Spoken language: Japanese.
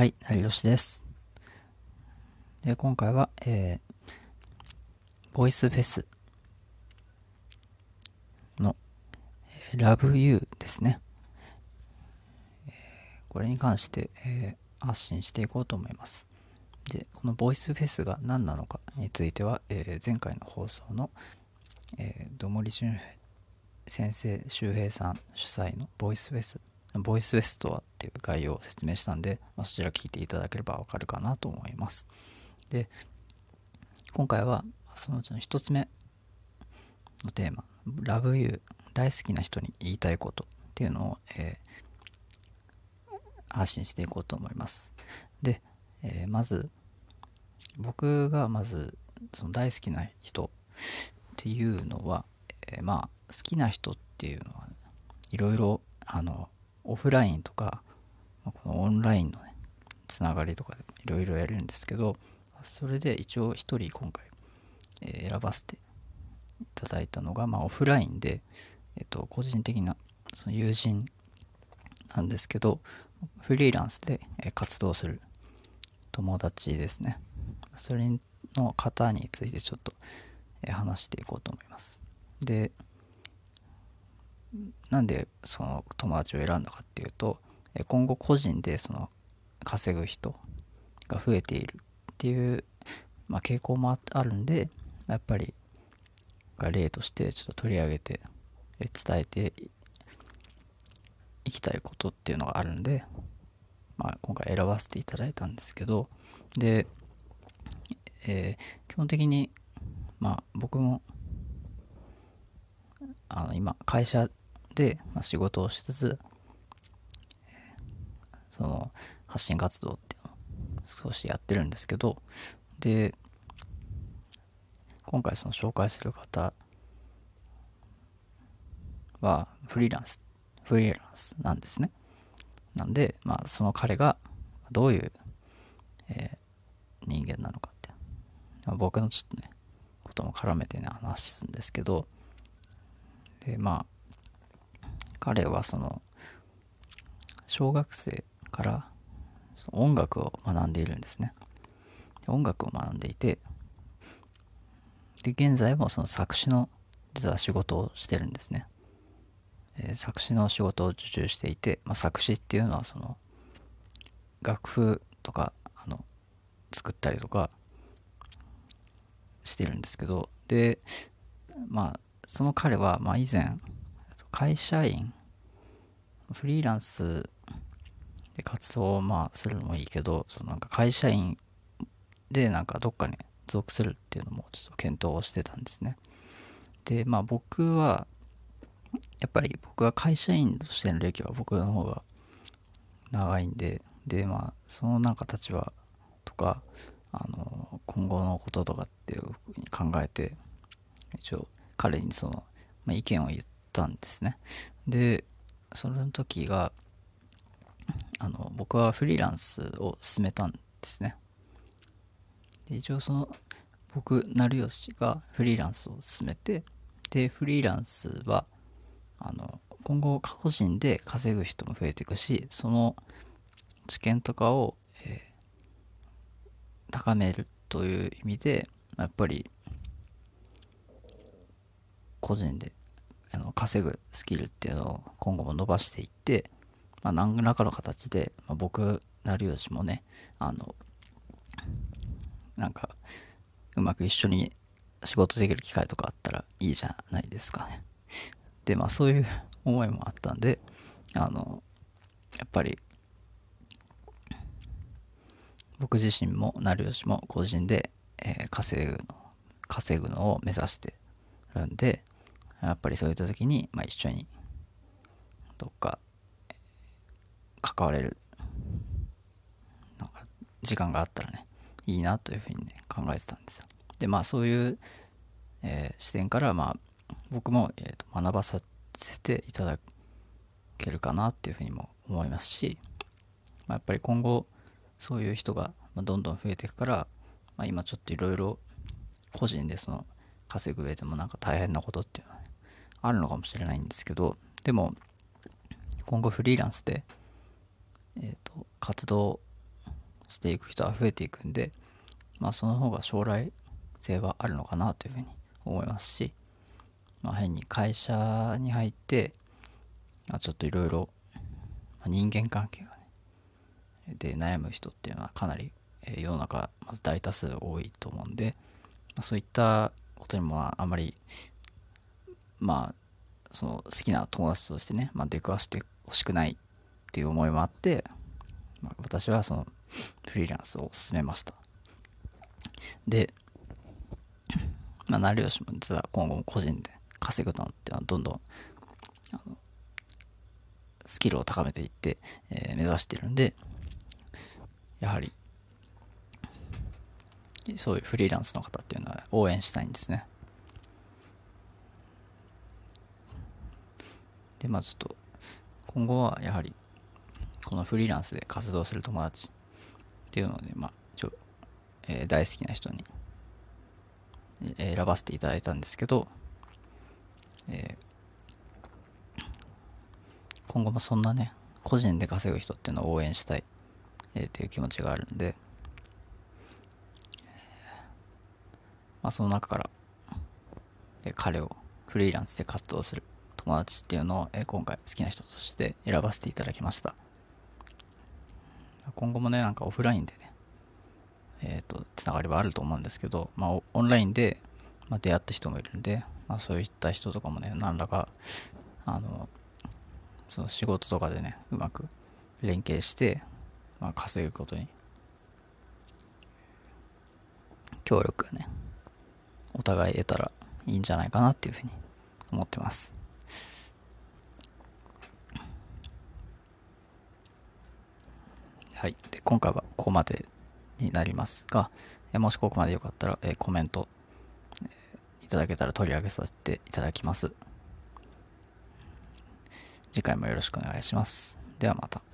はい、成吉です。で今回は、えー、ボイスフェスの、えー Love You ですね。えーこれに関して、えー発信していこうと思います。で、このボイスフェスが何なのかについては、えー前回の放送の、えー、どもり俊平先生周平さん主催のボイスフェスボイスフェスとはっていう概要を説明したんで、まあ、そちら聞いていただければわかるかなと思います。で今回はそのうちの一つ目のテーマ「Love You」大好きな人に言いたいことっていうのを、えー発信していこうと思います。で、えーまず僕がまずその大好きな人っていうのは、えーまあ好きな人っていうのはいろいろあのオフラインとかまこのオンラインのねつながりとかでいろいろやるんですけどそれで一応一人今回、え選ばせていただいたのが、まあ、オフラインで、えっと個人的なその友人なんですけどフリーランスで活動する友達ですね。それの方についてちょっと話していこうと思います。でなんでその友達を選んだかっていうと今後個人でその稼ぐ人が増えているっていう、まあ、傾向もあるんでやっぱり例としてちょっと取り上げて伝えていきたいことっていうのがあるんで、まあ、今回選ばせていただいたんですけどで、えー基本的にまあ僕もあの今会社でまあ仕事をしつつ、その発信活動っていうのを少しやってるんですけどで今回その紹介する方はフリーランスフリーランスなんですね。なんでまあその彼がどういう、えー人間なのかって、まあ僕のちょっとねことも絡めてね話すんですけどでまあ彼はその小学生から音楽を学んでいるんですね。音楽を学んでいてで現在もその作詞の実は仕事をしてるんですね、えー作詞の仕事を受注していて、まあ、作詞っていうのはその楽譜とかあの作ったりとかしてるんですけどでまあその彼はまあ以前会社員？フリーランスで活動をまあするのもいいけどそのなんか会社員でなんかどっかに属するっていうのもちょっと検討してたんですね。でまあ僕はやっぱり僕は会社員としての歴は僕の方が長いんででまあそのなんか立場とかあの今後のこととかっていうふうに考えて一応彼にその、まあ、意見を言ったんですね。でその時があの僕はフリーランスを進めたんですね。で一応その僕成吉がフリーランスを進めてでフリーランスはあの今後個人で稼ぐ人も増えていくしその知見とかを、えー高めるという意味でやっぱり個人であの稼ぐスキルっていうのを今後も伸ばしていって、まあ、何らかの形で、まあ、僕成吉もねあのなんかうまく一緒に仕事できる機会とかあったらいいじゃないですかね。でまあそういう思いもあったんであのやっぱり僕自身も成吉も個人で、えー稼ぐの稼ぐのを目指してるんでやっぱりそういった時に、まあ、一緒にどっか関われるなんか時間があったらねいいなというふうにね考えてたんですよ。でまあそういう、えー視点からまあ僕も、えーと学ばさせていただけるかなっていうふうにも思いますし、まあ、やっぱり今後そういう人がどんどん増えていくから、まあ、今ちょっといろいろ個人でその稼ぐ上でもなんか大変なことっていうのは、あるのかもしれないんですけどでも今後フリーランスで、えー、と活動していく人は増えていくんで、まあその方が将来性はあるのかなというふうに思いますし、まあ変に会社に入って、まあ、ちょっといろいろ人間関係がね、で悩む人っていうのはかなり世の中まず大多数多いと思うんで、まあ、そういったことにもあまりまあその好きな友達としてね、まあ、出くわしてほしくないっていう思いもあって、まあ、私はそのフリーランスを進めました。で、まあ、成吉も実は今後も個人で稼ぐのってのはどんどんあのスキルを高めていって、えー、目指してるんでやはりそういうフリーランスの方っていうのは応援したいんですね。で、まあちょっと、今後はやはり、このフリーランスで活動する友達っていうので、まあ、ちょ、えー、大好きな人に、選ばせていただいたんですけど、えー、今後もそんなね、個人で稼ぐ人っていうのを応援したい、えー、という気持ちがあるんで、まあ、その中から、えー、彼をフリーランスで活動する友達っていうのを、え今回好きな人として選ばせていただきました。今後もね、なんかオフラインでね、えっ、ー、と、つながりはあると思うんですけど、まあ、オンラインで、まあ、出会った人もいるんで、まあ、そういった人とかもね、何らか、あの、その仕事とかでね、うまく連携して、まあ、稼ぐことに、協力がね、お互い得たらいいんじゃないかなっていうふうに思ってます。はい。で、今回はここまでになりますが、えもしここまでよかったら、えコメント、えいただけたら取り上げさせていただきます。次回もよろしくお願いします。ではまた。